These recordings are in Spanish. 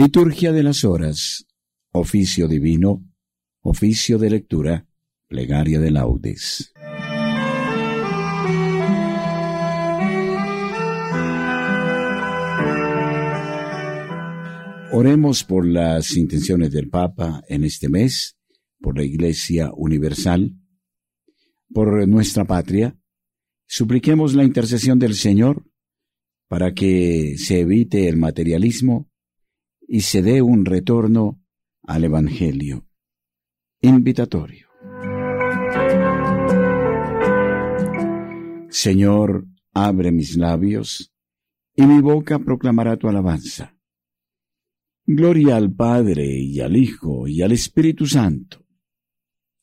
Liturgia de las Horas, oficio divino, oficio de lectura, plegaria de laudes. Oremos por las intenciones del Papa en este mes, por la Iglesia Universal, por nuestra patria. Supliquemos la intercesión del Señor para que se evite el materialismo y se dé un retorno al Evangelio. Invitatorio. Señor, abre mis labios, y mi boca proclamará tu alabanza. Gloria al Padre y al Hijo y al Espíritu Santo,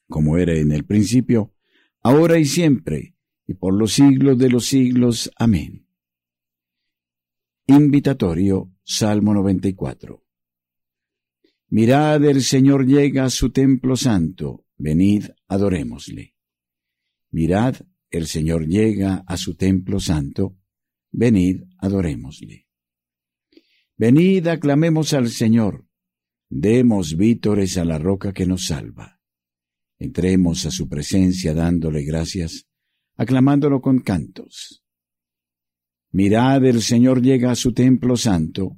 como era en el principio, ahora y siempre, y por los siglos de los siglos. Amén. Invitatorio, Salmo 94. Mirad, el Señor llega a su templo santo, venid, adorémosle. Mirad, el Señor llega a su templo santo, venid, adorémosle. Venid, aclamemos al Señor, demos vítores a la roca que nos salva. Entremos a su presencia dándole gracias, aclamándolo con cantos. Mirad, el Señor llega a su templo santo,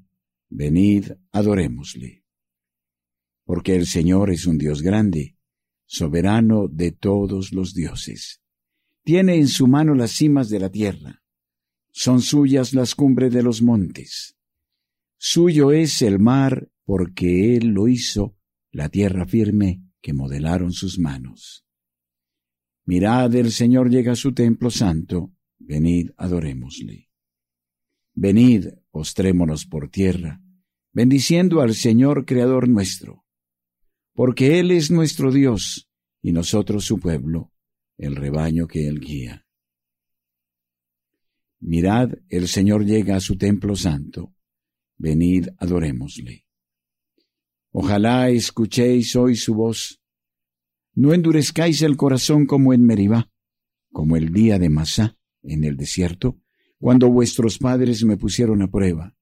venid, adorémosle. Porque el Señor es un Dios grande, soberano de todos los dioses. Tiene en su mano las cimas de la tierra, son suyas las cumbres de los montes. Suyo es el mar, porque Él lo hizo, la tierra firme que modelaron sus manos. Mirad, el Señor llega a su templo santo, venid, adorémosle. Venid, postrémonos por tierra, bendiciendo al Señor Creador nuestro, porque Él es nuestro Dios y nosotros su pueblo, el rebaño que Él guía. Mirad, el Señor llega a su templo santo, venid, adorémosle. Ojalá escuchéis hoy su voz, no endurezcáis el corazón como en Meribá, como el día de Masá en el desierto, cuando vuestros padres me pusieron a prueba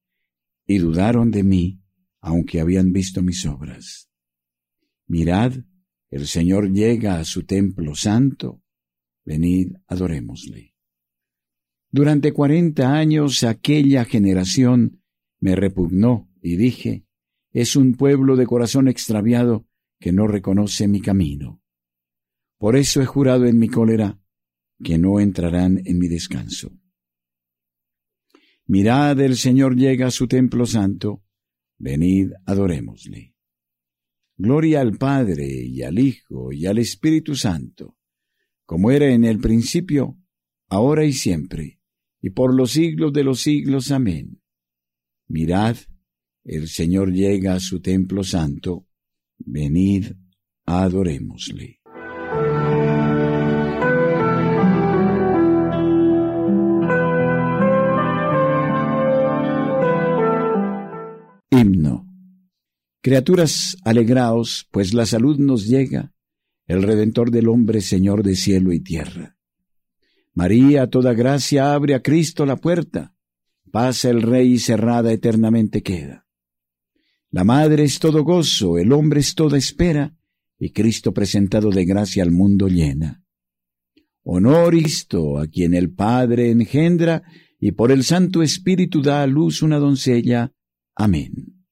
y dudaron de mí, aunque habían visto mis obras. Mirad, el Señor llega a su templo santo, venid, adorémosle. Durante cuarenta años aquella generación me repugnó y dije, es un pueblo de corazón extraviado que no reconoce mi camino. Por eso he jurado en mi cólera que no entrarán en mi descanso. Mirad, el Señor llega a su templo santo, venid, adorémosle. Gloria al Padre y al Hijo y al Espíritu Santo, como era en el principio, ahora y siempre, y por los siglos de los siglos. Amén. Mirad, el Señor llega a su templo santo, venid, adorémosle. Himno. Criaturas, alegraos, pues la salud nos llega, el Redentor del hombre, Señor de cielo y tierra. María, toda gracia, abre a Cristo la puerta, pasa el Rey y cerrada eternamente queda. La Madre es todo gozo, el hombre es toda espera, y Cristo presentado de gracia al mundo llena. Honor isto a quien el Padre engendra, y por el Santo Espíritu da a luz una doncella, Amén.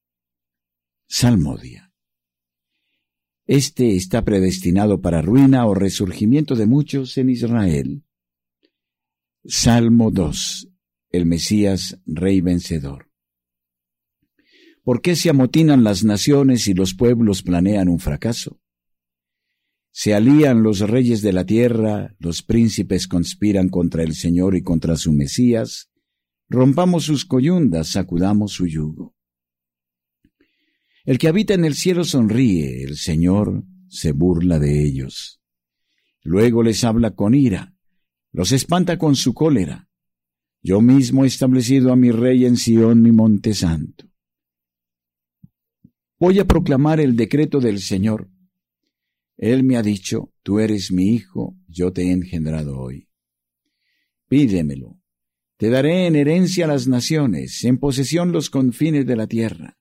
Salmodia. Este está predestinado para ruina o resurgimiento de muchos en Israel. Salmo 2. El Mesías, Rey vencedor. ¿Por qué se amotinan las naciones y los pueblos planean un fracaso? Se alían los reyes de la tierra, los príncipes conspiran contra el Señor y contra su Mesías, rompamos sus coyundas, sacudamos su yugo. El que habita en el cielo sonríe, el Señor se burla de ellos. Luego les habla con ira, los espanta con su cólera. Yo mismo he establecido a mi rey en Sión, mi monte santo. Voy a proclamar el decreto del Señor. Él me ha dicho, tú eres mi hijo, yo te he engendrado hoy. Pídemelo, te daré en herencia las naciones, en posesión los confines de la tierra.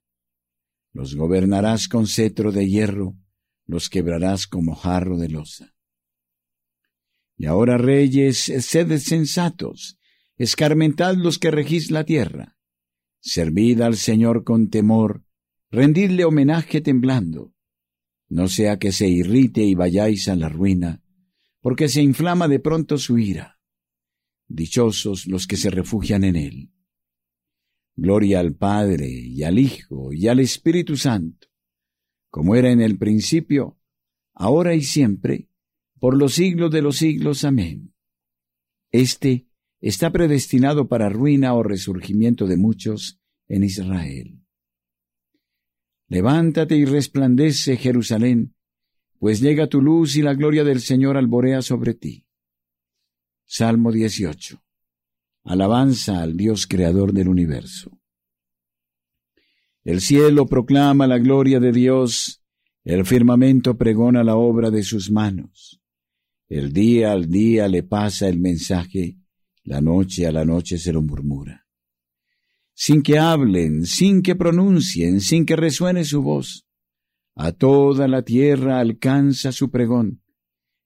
Los gobernarás con cetro de hierro, los quebrarás como jarro de losa. Y ahora, reyes, sed sensatos, escarmentad los que regís la tierra. Servid al Señor con temor, rendidle homenaje temblando. No sea que se irrite y vayáis a la ruina, porque se inflama de pronto su ira. Dichosos los que se refugian en él. Gloria al Padre y al Hijo y al Espíritu Santo, como era en el principio, ahora y siempre, por los siglos de los siglos. Amén. Este está predestinado para ruina o resurgimiento de muchos en Israel. Levántate y resplandece, Jerusalén, pues llega tu luz y la gloria del Señor alborea sobre ti. Salmo 18. Alabanza al Dios creador del universo. El cielo proclama la gloria de Dios, el firmamento pregona la obra de sus manos. El día al día le pasa el mensaje, la noche a la noche se lo murmura. Sin que hablen, sin que pronuncien, sin que resuene su voz, a toda la tierra alcanza su pregón,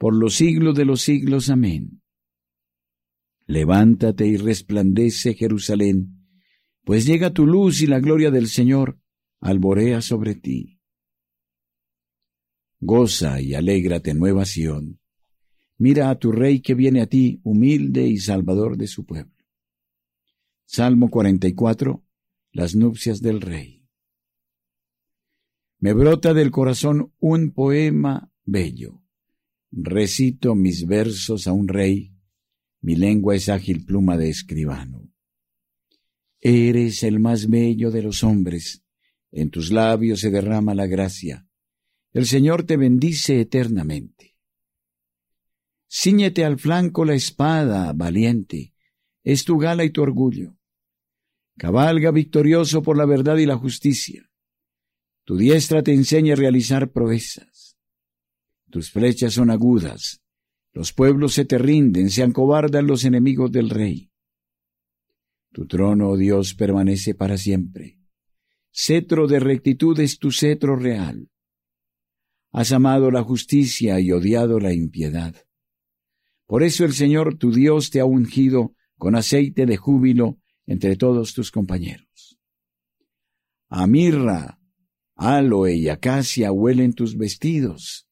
por los siglos de los siglos. Amén. Levántate y resplandece, Jerusalén, pues llega tu luz y la gloria del Señor alborea sobre ti. Goza y alégrate, nueva Sión. Mira a tu Rey que viene a ti, humilde y salvador de su pueblo. Salmo 44. Las nupcias del Rey. Me brota del corazón un poema bello. Recito mis versos a un rey mi lengua es ágil pluma de escribano. Eres el más bello de los hombres, en tus labios se derrama la gracia. El Señor te bendice eternamente. Cíñete al flanco la espada, valiente, es tu gala y tu orgullo. Cabalga victorioso por la verdad y la justicia. Tu diestra te enseña a realizar proezas. Tus flechas son agudas, los pueblos se te rinden, se acobardan los enemigos del rey. Tu trono, oh Dios, permanece para siempre. Cetro de rectitud es tu cetro real. Has amado la justicia y odiado la impiedad. Por eso el Señor tu Dios te ha ungido con aceite de júbilo entre todos tus compañeros. A mirra, aloe y acacia huelen tus vestidos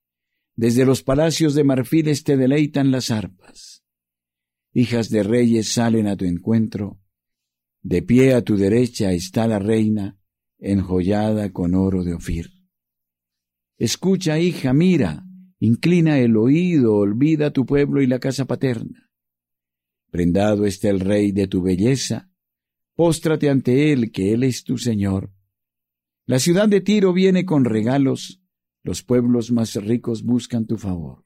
desde los palacios de marfiles te deleitan las arpas. Hijas de reyes salen a tu encuentro. De pie a tu derecha está la reina, enjollada con oro de Ofir. Escucha, hija, mira, inclina el oído, olvida tu pueblo y la casa paterna. Prendado está el rey de tu belleza, póstrate ante él, que él es tu Señor. La ciudad de Tiro viene con regalos, los pueblos más ricos buscan tu favor.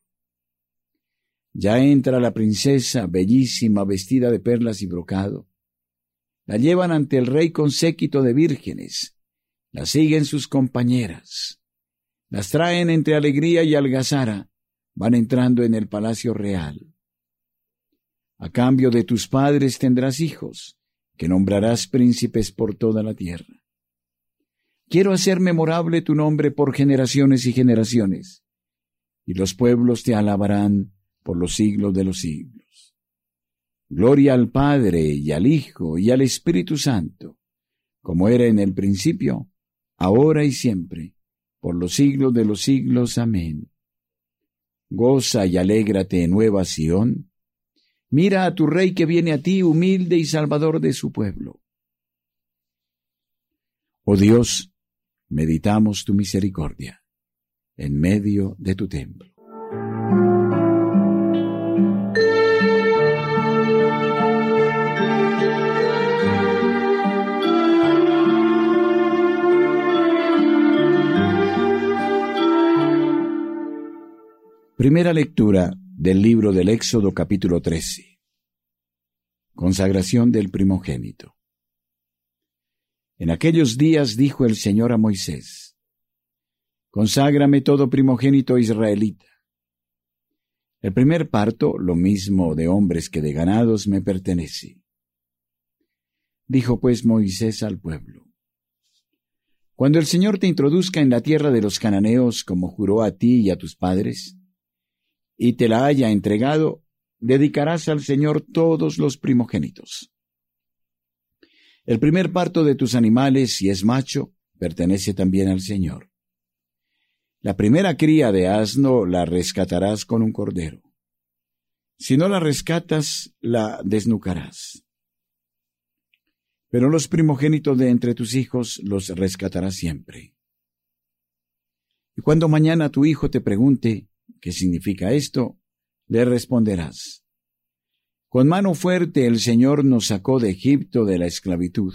Ya entra la princesa, bellísima, vestida de perlas y brocado. La llevan ante el rey con séquito de vírgenes. La siguen sus compañeras. Las traen entre alegría y algazara. Van entrando en el palacio real. A cambio de tus padres tendrás hijos, que nombrarás príncipes por toda la tierra. Quiero hacer memorable tu nombre por generaciones y generaciones, y los pueblos te alabarán por los siglos de los siglos. Gloria al Padre y al Hijo y al Espíritu Santo, como era en el principio, ahora y siempre, por los siglos de los siglos. Amén. Goza y alégrate, nueva Sión. Mira a tu Rey que viene a ti, humilde y salvador de su pueblo. Oh Dios, meditamos tu misericordia en medio de tu templo. Primera lectura del libro del Éxodo capítulo 13. Consagración del primogénito. En aquellos días dijo el Señor a Moisés, Conságrame todo primogénito israelita. El primer parto, lo mismo de hombres que de ganados, me pertenece. Dijo pues Moisés al pueblo, Cuando el Señor te introduzca en la tierra de los cananeos, como juró a ti y a tus padres, y te la haya entregado, dedicarás al Señor todos los primogénitos. El primer parto de tus animales, si es macho, pertenece también al Señor. La primera cría de asno la rescatarás con un cordero. Si no la rescatas, la desnucarás. Pero los primogénitos de entre tus hijos los rescatarás siempre. Y cuando mañana tu hijo te pregunte, ¿Qué significa esto? Le responderás. Con mano fuerte el Señor nos sacó de Egipto de la esclavitud.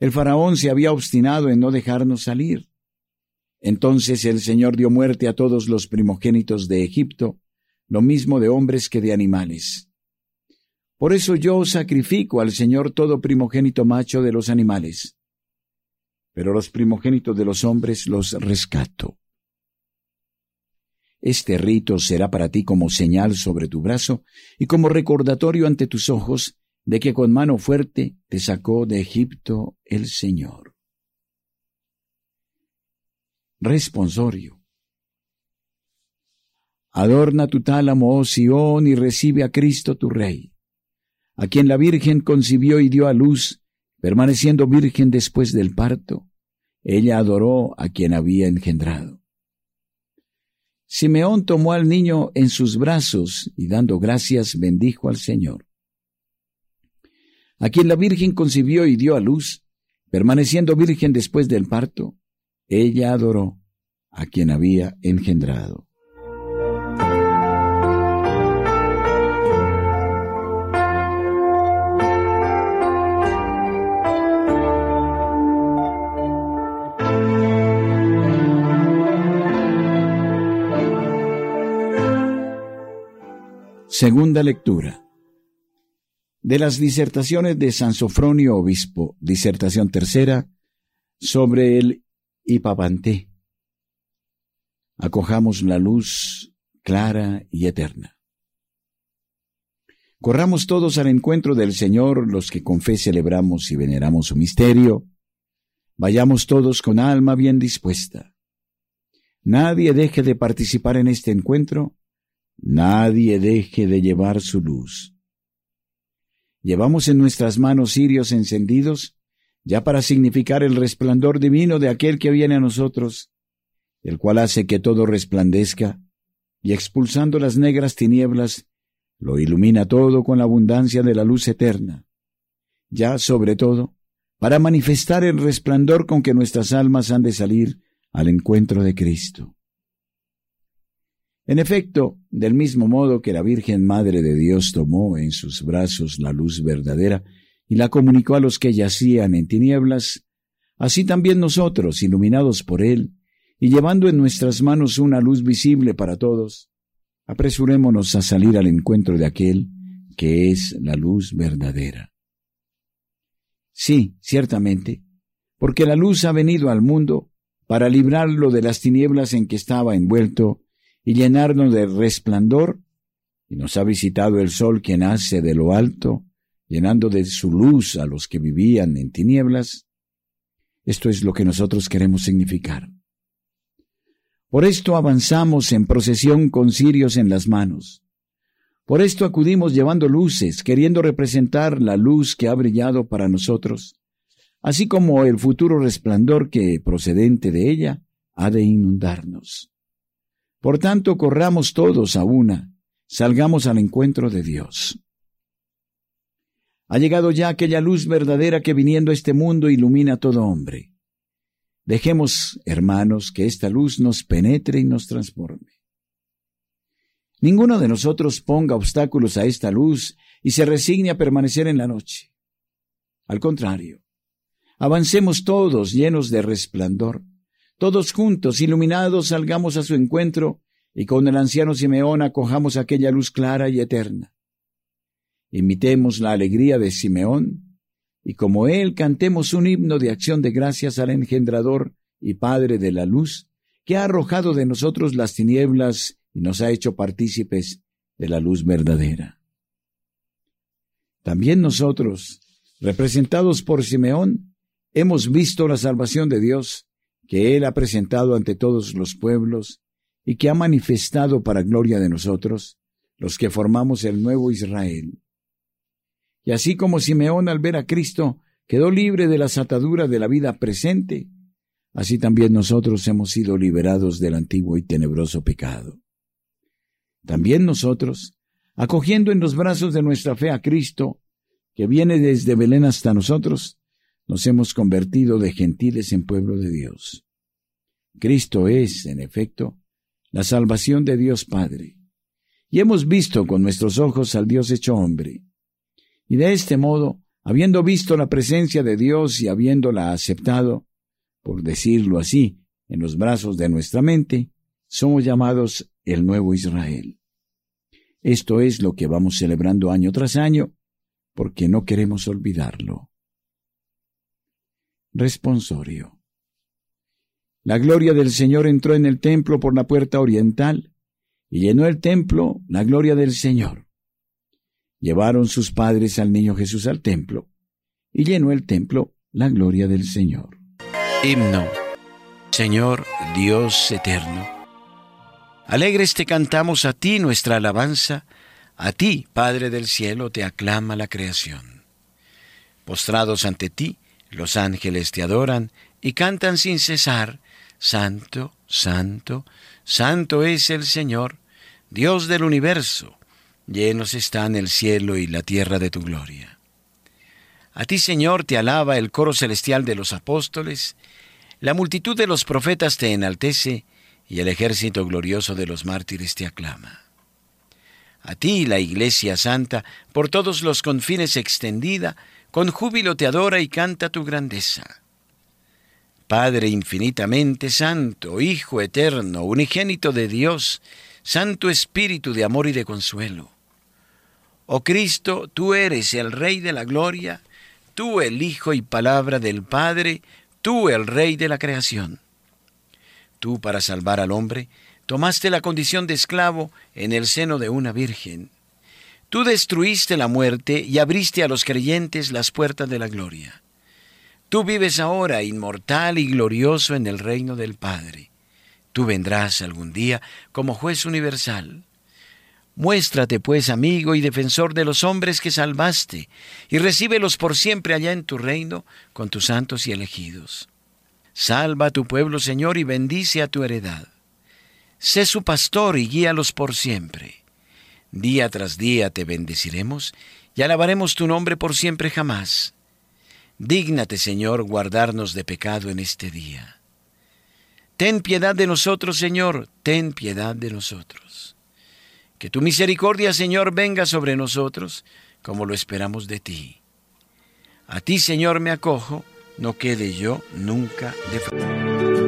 El faraón se había obstinado en no dejarnos salir. Entonces el Señor dio muerte a todos los primogénitos de Egipto, lo mismo de hombres que de animales. Por eso yo sacrifico al Señor todo primogénito macho de los animales, pero los primogénitos de los hombres los rescato. Este rito será para ti como señal sobre tu brazo y como recordatorio ante tus ojos de que con mano fuerte te sacó de Egipto el Señor. Responsorio. Adorna tu tálamo, oh Sión, y recibe a Cristo tu Rey, a quien la Virgen concibió y dio a luz, permaneciendo virgen después del parto. Ella adoró a quien había engendrado. Simeón tomó al niño en sus brazos y dando gracias bendijo al Señor. A quien la Virgen concibió y dio a luz, permaneciendo virgen después del parto, ella adoró a quien había engendrado. Segunda lectura. De las disertaciones de San Sofronio Obispo, disertación tercera, sobre el Hipapanté. Acojamos la luz clara y eterna. Corramos todos al encuentro del Señor los que con fe celebramos y veneramos su misterio. Vayamos todos con alma bien dispuesta. Nadie deje de participar en este encuentro Nadie deje de llevar su luz. Llevamos en nuestras manos cirios encendidos, ya para significar el resplandor divino de aquel que viene a nosotros, el cual hace que todo resplandezca, y expulsando las negras tinieblas, lo ilumina todo con la abundancia de la luz eterna. Ya, sobre todo, para manifestar el resplandor con que nuestras almas han de salir al encuentro de Cristo. En efecto, del mismo modo que la Virgen Madre de Dios tomó en sus brazos la luz verdadera y la comunicó a los que yacían en tinieblas, así también nosotros, iluminados por Él, y llevando en nuestras manos una luz visible para todos, apresurémonos a salir al encuentro de aquel que es la luz verdadera. Sí, ciertamente, porque la luz ha venido al mundo para librarlo de las tinieblas en que estaba envuelto y llenarnos de resplandor, y nos ha visitado el sol que nace de lo alto, llenando de su luz a los que vivían en tinieblas. Esto es lo que nosotros queremos significar. Por esto avanzamos en procesión con cirios en las manos. Por esto acudimos llevando luces, queriendo representar la luz que ha brillado para nosotros, así como el futuro resplandor que, procedente de ella, ha de inundarnos. Por tanto, corramos todos a una, salgamos al encuentro de Dios. Ha llegado ya aquella luz verdadera que viniendo a este mundo ilumina a todo hombre. Dejemos, hermanos, que esta luz nos penetre y nos transforme. Ninguno de nosotros ponga obstáculos a esta luz y se resigne a permanecer en la noche. Al contrario, avancemos todos llenos de resplandor todos juntos, iluminados, salgamos a su encuentro y con el anciano Simeón acojamos aquella luz clara y eterna. Imitemos la alegría de Simeón, y como él cantemos un himno de acción de gracias al engendrador y Padre de la luz, que ha arrojado de nosotros las tinieblas y nos ha hecho partícipes de la luz verdadera. También nosotros, representados por Simeón, hemos visto la salvación de Dios que Él ha presentado ante todos los pueblos y que ha manifestado para gloria de nosotros, los que formamos el nuevo Israel. Y así como Simeón al ver a Cristo quedó libre de las ataduras de la vida presente, así también nosotros hemos sido liberados del antiguo y tenebroso pecado. También nosotros, acogiendo en los brazos de nuestra fe a Cristo, que viene desde Belén hasta nosotros, nos hemos convertido de gentiles en pueblo de Dios. Cristo es, en efecto, la salvación de Dios Padre. Y hemos visto con nuestros ojos al Dios hecho hombre. Y de este modo, habiendo visto la presencia de Dios y habiéndola aceptado, por decirlo así, en los brazos de nuestra mente, somos llamados el nuevo Israel. Esto es lo que vamos celebrando año tras año, porque no queremos olvidarlo. Responsorio. La gloria del Señor entró en el templo por la puerta oriental y llenó el templo la gloria del Señor. Llevaron sus padres al niño Jesús al templo y llenó el templo la gloria del Señor. Himno. Señor Dios eterno. Alegres te cantamos a ti nuestra alabanza, a ti, Padre del cielo, te aclama la creación. Postrados ante ti, los ángeles te adoran y cantan sin cesar, Santo, Santo, Santo es el Señor, Dios del universo, llenos están el cielo y la tierra de tu gloria. A ti, Señor, te alaba el coro celestial de los apóstoles, la multitud de los profetas te enaltece, y el ejército glorioso de los mártires te aclama. A ti, la Iglesia Santa, por todos los confines extendida, con júbilo te adora y canta tu grandeza. Padre infinitamente santo, Hijo eterno, unigénito de Dios, Santo Espíritu de amor y de consuelo. Oh Cristo, tú eres el Rey de la gloria, tú el Hijo y palabra del Padre, tú el Rey de la creación. Tú, para salvar al hombre, tomaste la condición de esclavo en el seno de una virgen. Tú destruiste la muerte y abriste a los creyentes las puertas de la gloria. Tú vives ahora inmortal y glorioso en el reino del Padre. Tú vendrás algún día como juez universal. Muéstrate, pues, amigo y defensor de los hombres que salvaste, y recíbelos por siempre allá en tu reino con tus santos y elegidos. Salva a tu pueblo, Señor, y bendice a tu heredad. Sé su pastor y guíalos por siempre. Día tras día te bendeciremos y alabaremos tu nombre por siempre jamás. Dígnate, Señor, guardarnos de pecado en este día. Ten piedad de nosotros, Señor, ten piedad de nosotros. Que tu misericordia, Señor, venga sobre nosotros, como lo esperamos de ti. A ti, Señor, me acojo, no quede yo nunca de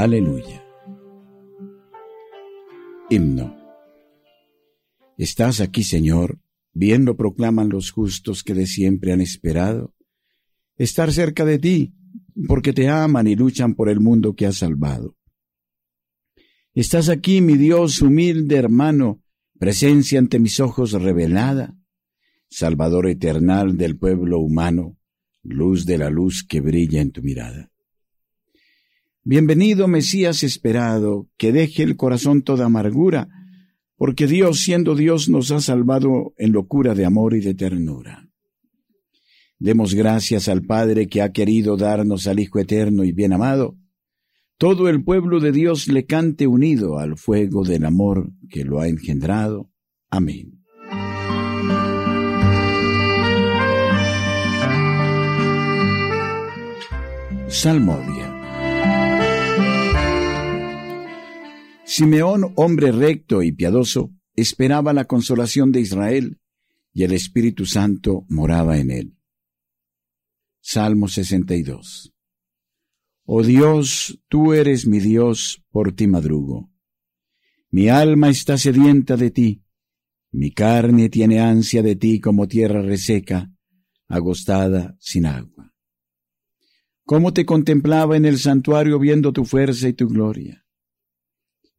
Aleluya. Himno. Estás aquí, Señor, bien lo proclaman los justos que de siempre han esperado, estar cerca de ti, porque te aman y luchan por el mundo que has salvado. Estás aquí, mi Dios, humilde hermano, presencia ante mis ojos revelada, Salvador eternal del pueblo humano, luz de la luz que brilla en tu mirada. Bienvenido Mesías esperado, que deje el corazón toda amargura, porque Dios siendo Dios nos ha salvado en locura de amor y de ternura. Demos gracias al Padre que ha querido darnos al Hijo eterno y bien amado. Todo el pueblo de Dios le cante unido al fuego del amor que lo ha engendrado. Amén. Salmodia. Simeón, hombre recto y piadoso, esperaba la consolación de Israel, y el Espíritu Santo moraba en él. Salmo 62. Oh Dios, tú eres mi Dios, por ti madrugo. Mi alma está sedienta de ti, mi carne tiene ansia de ti como tierra reseca, agostada sin agua cómo te contemplaba en el santuario viendo tu fuerza y tu gloria.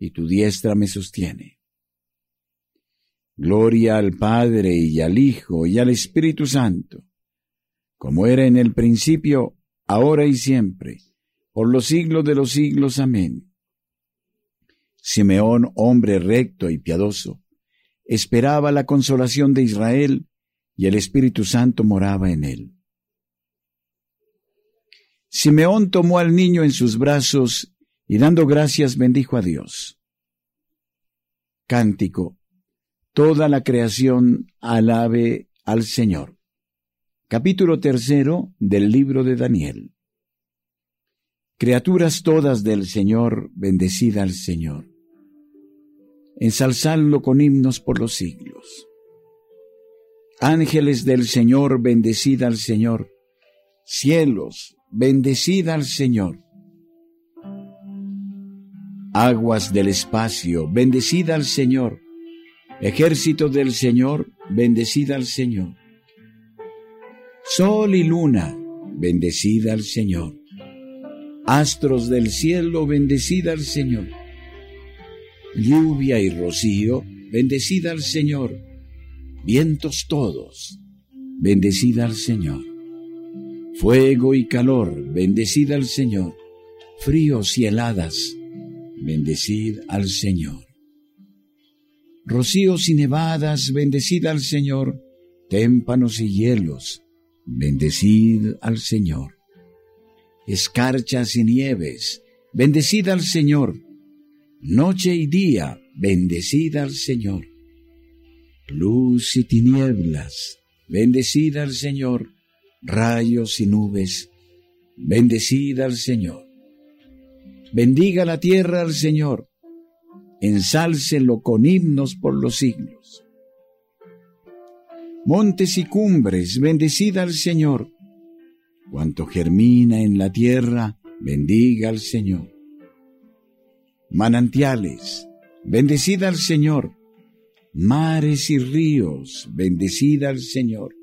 y tu diestra me sostiene. Gloria al Padre y al Hijo y al Espíritu Santo, como era en el principio, ahora y siempre, por los siglos de los siglos. Amén. Simeón, hombre recto y piadoso, esperaba la consolación de Israel, y el Espíritu Santo moraba en él. Simeón tomó al niño en sus brazos y dando gracias bendijo a Dios. Cántico. Toda la creación alabe al Señor. Capítulo tercero del libro de Daniel. Criaturas todas del Señor, bendecida al Señor. Ensalzadlo con himnos por los siglos. Ángeles del Señor, bendecida al Señor. Cielos, bendecida al Señor. Aguas del espacio, bendecida al Señor. Ejército del Señor, bendecida al Señor. Sol y luna, bendecida al Señor. Astros del cielo, bendecida al Señor. Lluvia y rocío, bendecida al Señor. Vientos todos, bendecida al Señor fuego y calor, bendecid al Señor, fríos y heladas, bendecid al Señor. Rocíos y nevadas, bendecid al Señor, témpanos y hielos, bendecid al Señor. Escarchas y nieves, bendecid al Señor. Noche y día, bendecid al Señor. Luz y tinieblas, bendecid al Señor rayos y nubes, bendecida al Señor. Bendiga la tierra al Señor, ensálcelo con himnos por los siglos. Montes y cumbres, bendecida al Señor. Cuanto germina en la tierra, bendiga al Señor. Manantiales, bendecida al Señor. Mares y ríos, bendecida al Señor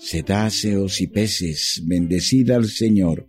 cetáceos y peces, bendecida al Señor.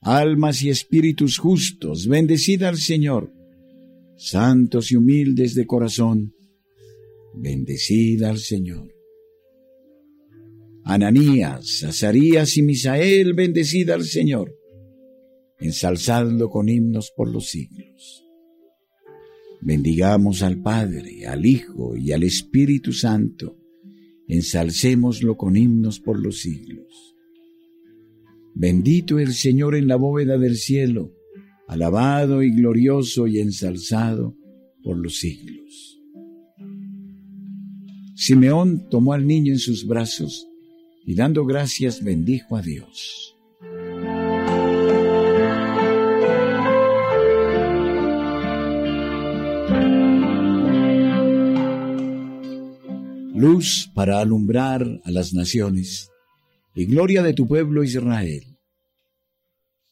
Almas y espíritus justos, bendecida al Señor. Santos y humildes de corazón, bendecida al Señor. Ananías, Azarías y Misael, bendecida al Señor. Ensalzadlo con himnos por los siglos. Bendigamos al Padre, al Hijo y al Espíritu Santo ensalcémoslo con himnos por los siglos. Bendito el Señor en la bóveda del cielo, alabado y glorioso y ensalzado por los siglos. Simeón tomó al niño en sus brazos y dando gracias bendijo a Dios. luz para alumbrar a las naciones, y gloria de tu pueblo Israel.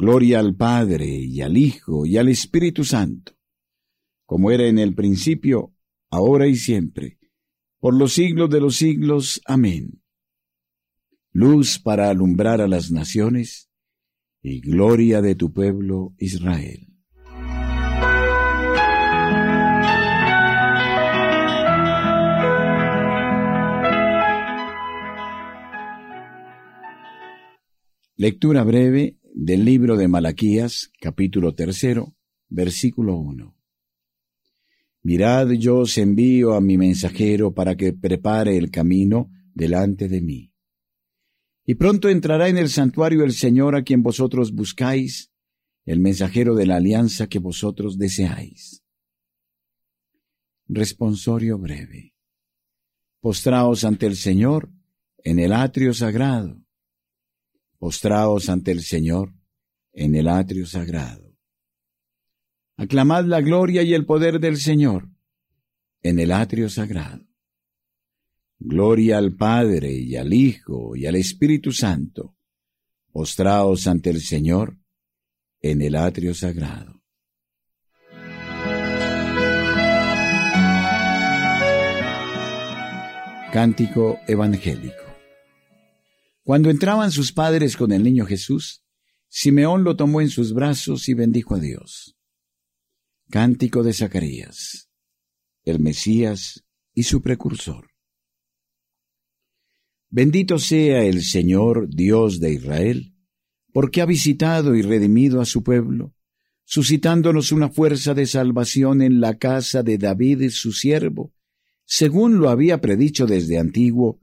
Gloria al Padre y al Hijo y al Espíritu Santo, como era en el principio, ahora y siempre, por los siglos de los siglos. Amén. Luz para alumbrar a las naciones y gloria de tu pueblo Israel. Lectura breve del libro de Malaquías, capítulo tercero, versículo uno. Mirad, yo os envío a mi mensajero para que prepare el camino delante de mí. Y pronto entrará en el santuario el Señor a quien vosotros buscáis, el mensajero de la alianza que vosotros deseáis. Responsorio breve. Postraos ante el Señor en el atrio sagrado postraos ante el Señor en el atrio sagrado. Aclamad la gloria y el poder del Señor en el atrio sagrado. Gloria al Padre y al Hijo y al Espíritu Santo. Postraos ante el Señor en el atrio sagrado. Cántico Evangélico cuando entraban sus padres con el niño Jesús, Simeón lo tomó en sus brazos y bendijo a Dios. Cántico de Zacarías, el Mesías y su precursor. Bendito sea el Señor Dios de Israel, porque ha visitado y redimido a su pueblo, suscitándonos una fuerza de salvación en la casa de David su siervo, según lo había predicho desde antiguo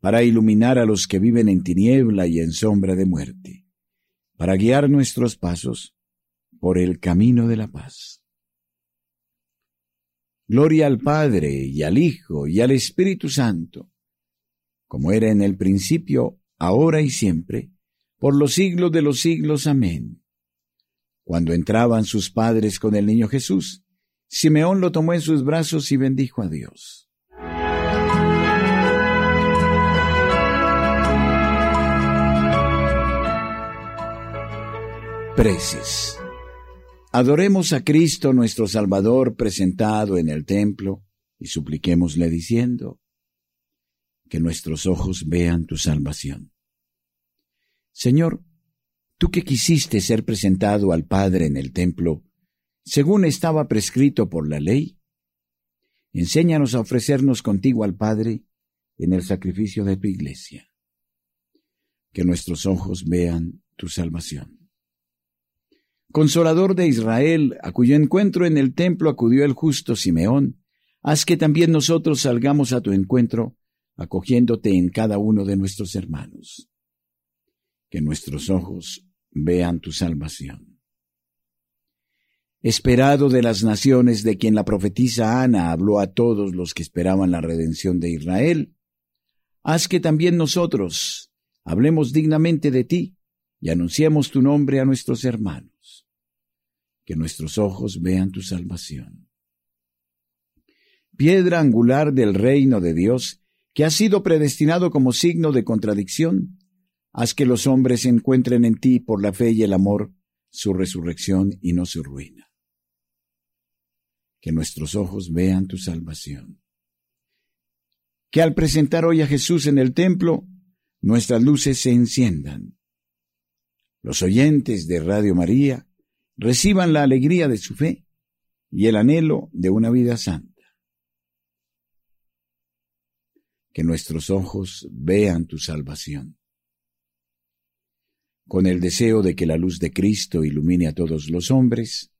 para iluminar a los que viven en tiniebla y en sombra de muerte, para guiar nuestros pasos por el camino de la paz. Gloria al Padre y al Hijo y al Espíritu Santo, como era en el principio, ahora y siempre, por los siglos de los siglos. Amén. Cuando entraban sus padres con el niño Jesús, Simeón lo tomó en sus brazos y bendijo a Dios. Preces. Adoremos a Cristo nuestro Salvador presentado en el templo y supliquémosle diciendo, que nuestros ojos vean tu salvación. Señor, tú que quisiste ser presentado al Padre en el templo, según estaba prescrito por la ley, enséñanos a ofrecernos contigo al Padre en el sacrificio de tu iglesia. Que nuestros ojos vean tu salvación. Consolador de Israel, a cuyo encuentro en el templo acudió el justo Simeón, haz que también nosotros salgamos a tu encuentro, acogiéndote en cada uno de nuestros hermanos. Que nuestros ojos vean tu salvación. Esperado de las naciones de quien la profetisa Ana habló a todos los que esperaban la redención de Israel, haz que también nosotros hablemos dignamente de ti y anunciemos tu nombre a nuestros hermanos que nuestros ojos vean tu salvación. Piedra angular del reino de Dios, que ha sido predestinado como signo de contradicción, haz que los hombres encuentren en ti por la fe y el amor su resurrección y no su ruina. Que nuestros ojos vean tu salvación. Que al presentar hoy a Jesús en el templo, nuestras luces se enciendan. Los oyentes de Radio María reciban la alegría de su fe y el anhelo de una vida santa. Que nuestros ojos vean tu salvación. Con el deseo de que la luz de Cristo ilumine a todos los hombres,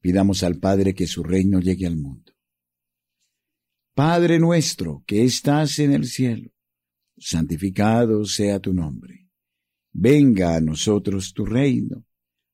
pidamos al Padre que su reino llegue al mundo. Padre nuestro que estás en el cielo, santificado sea tu nombre. Venga a nosotros tu reino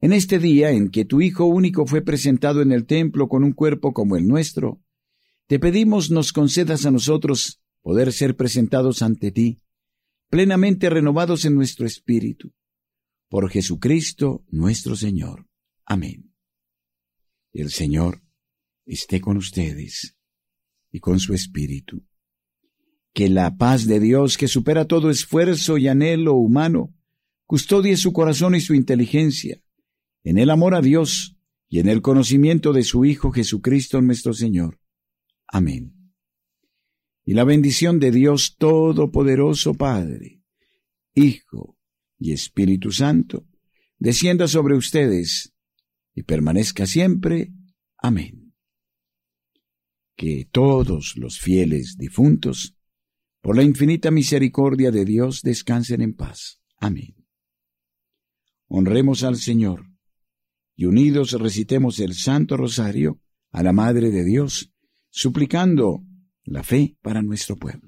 en este día en que tu Hijo único fue presentado en el templo con un cuerpo como el nuestro, te pedimos nos concedas a nosotros poder ser presentados ante ti, plenamente renovados en nuestro espíritu. Por Jesucristo nuestro Señor. Amén. El Señor esté con ustedes y con su espíritu. Que la paz de Dios, que supera todo esfuerzo y anhelo humano, custodie su corazón y su inteligencia en el amor a Dios y en el conocimiento de su Hijo Jesucristo nuestro Señor. Amén. Y la bendición de Dios Todopoderoso Padre, Hijo y Espíritu Santo, descienda sobre ustedes y permanezca siempre. Amén. Que todos los fieles difuntos, por la infinita misericordia de Dios, descansen en paz. Amén. Honremos al Señor y unidos recitemos el Santo Rosario a la Madre de Dios, suplicando la fe para nuestro pueblo.